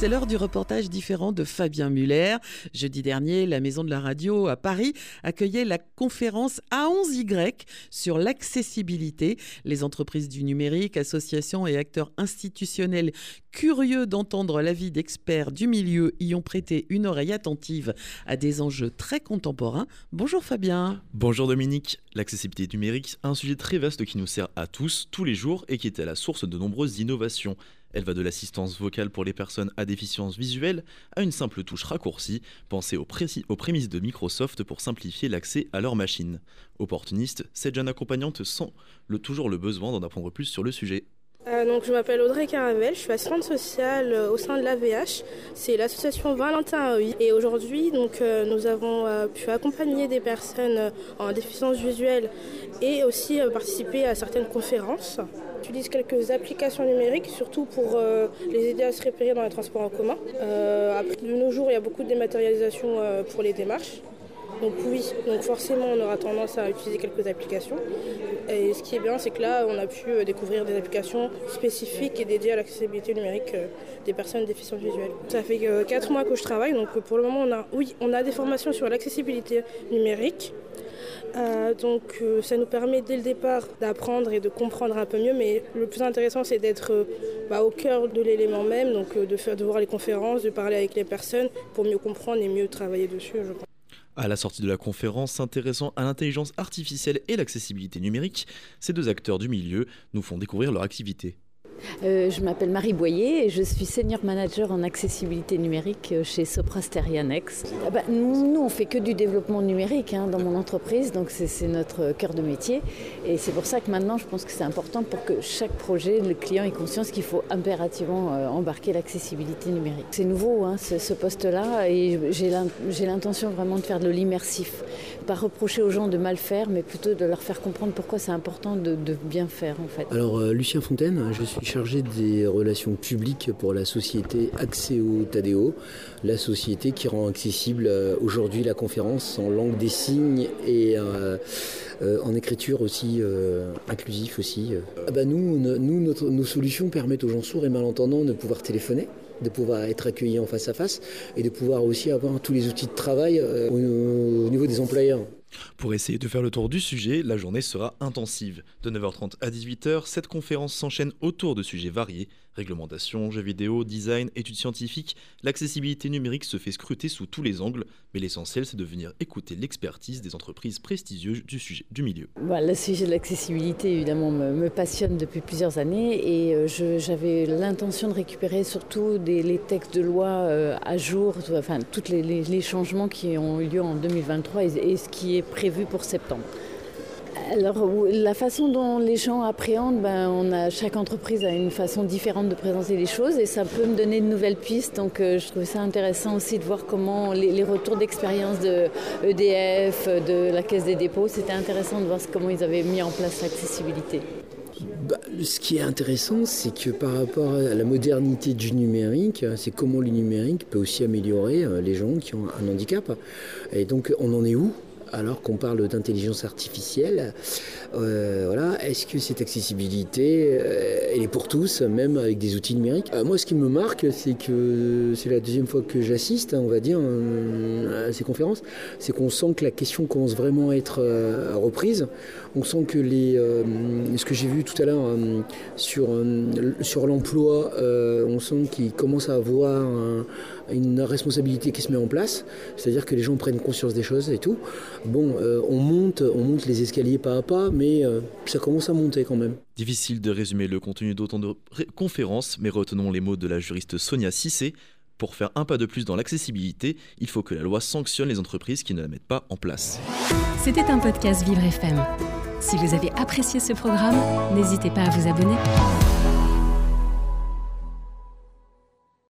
C'est l'heure du reportage différent de Fabien Muller. Jeudi dernier, la Maison de la Radio à Paris accueillait la conférence A11Y sur l'accessibilité. Les entreprises du numérique, associations et acteurs institutionnels curieux d'entendre l'avis d'experts du milieu y ont prêté une oreille attentive à des enjeux très contemporains. Bonjour Fabien. Bonjour Dominique. L'accessibilité numérique, un sujet très vaste qui nous sert à tous, tous les jours, et qui est à la source de nombreuses innovations. Elle va de l'assistance vocale pour les personnes à déficience visuelle à une simple touche raccourcie, pensée aux, prémices de Microsoft pour simplifier l'accès à leur machine. Opportuniste, cette jeune accompagnante sent toujours le besoin d'en apprendre plus sur le sujet. Euh, donc, je m'appelle Audrey Caravel, je suis assistante sociale euh, au sein de l'AVH. C'est l'association Valentin AI. Et aujourd'hui, euh, nous avons pu accompagner des personnes en déficience visuelle et aussi participer à certaines conférences. J'utilise quelques applications numériques, surtout pour les aider à se repérer dans les transports en commun. après, de nos jours, il y a beaucoup de dématérialisation pour les démarches. Donc oui, donc forcément on aura tendance à utiliser quelques applications. Et ce qui est bien, c'est que là, on a pu euh, découvrir des applications spécifiques et dédiées à l'accessibilité numérique euh, des personnes déficientes visuelles. Ça fait 4 mois que je travaille, donc pour le moment, on a, oui, on a des formations sur l'accessibilité numérique. Euh, donc ça nous permet dès le départ d'apprendre et de comprendre un peu mieux, mais le plus intéressant c'est d'être bah, au cœur de l'élément même, donc de, faire, de voir les conférences, de parler avec les personnes pour mieux comprendre et mieux travailler dessus, je pense. À la sortie de la conférence s'intéressant à l'intelligence artificielle et l'accessibilité numérique, ces deux acteurs du milieu nous font découvrir leur activité. Euh, je m'appelle Marie Boyer et je suis senior manager en accessibilité numérique euh, chez Sopra Sterianex. Ah bah, nous, on fait que du développement numérique hein, dans mon entreprise, donc c'est notre cœur de métier. Et c'est pour ça que maintenant, je pense que c'est important pour que chaque projet, le client ait conscience qu'il faut impérativement euh, embarquer l'accessibilité numérique. C'est nouveau, hein, ce, poste-là, et j'ai l'intention vraiment de faire de l'immersif. Pas reprocher aux gens de mal faire, mais plutôt de leur faire comprendre pourquoi c'est important de, bien faire en fait. Alors, Lucien Fontaine, je suis chargé des relations publiques pour la société Acceo Tadeo, la société qui rend accessible euh, aujourd'hui la conférence en langue des signes et euh, euh, en écriture aussi inclusif aussi. Ah bah nous, nos solutions permettent aux gens sourds et malentendants de pouvoir téléphoner de pouvoir être accueillis en face à face et de pouvoir aussi avoir tous les outils de travail au niveau des employeurs. Pour essayer de faire le tour du sujet, la journée sera intensive. De 9h30 à 18h, cette conférence s'enchaîne autour de sujets variés Réglementation, jeux vidéo, design, études scientifiques, l'accessibilité numérique se fait scruter sous tous les angles, mais l'essentiel c'est de venir écouter l'expertise des entreprises prestigieuses du milieu. le sujet de l'accessibilité évidemment me, passionne depuis plusieurs années et euh, j'avais l'intention de récupérer surtout les textes de loi euh, à jour, enfin tous les, changements qui ont eu lieu en 2023 et ce qui est prévu pour septembre. Alors, la façon dont les gens appréhendent, ben, on a, chaque entreprise a une façon différente de présenter les choses et ça peut me donner de nouvelles pistes. Donc, euh, je trouve ça intéressant aussi de voir comment les, retours d'expérience de EDF, de la Caisse des dépôts, c'était intéressant de voir comment ils avaient mis en place l'accessibilité. Bah, ce qui est intéressant, c'est que par rapport à la modernité du numérique, c'est comment le numérique peut aussi améliorer euh, les gens qui ont un handicap. Et donc, on en est où? Alors qu'on parle d'intelligence artificielle. Euh, voilà, est-ce que cette accessibilité, euh, elle est pour tous, même avec des outils numériques? Euh, Moi, ce qui me marque, c'est que c'est la deuxième fois que j'assiste, hein, on va dire, à ces conférences, c'est qu'on sent que la question commence vraiment à être reprise. On sent que les, ce que j'ai vu tout à l'heure sur, sur l'emploi, on sent qu'il commence à avoir une responsabilité qui se met en place, c'est-à-dire que les gens prennent conscience des choses et tout. Bon, euh, on monte, on monte les escaliers pas à pas, mais euh, ça commence à monter quand même. Difficile de résumer le contenu d'autant de conférences, mais retenons les mots de la juriste Sonia Cissé. Pour faire un pas de plus dans l'accessibilité, il faut que la loi sanctionne les entreprises qui ne la mettent pas en place. C'était un podcast Vivre FM. Si vous avez apprécié ce programme, n'hésitez pas à vous abonner.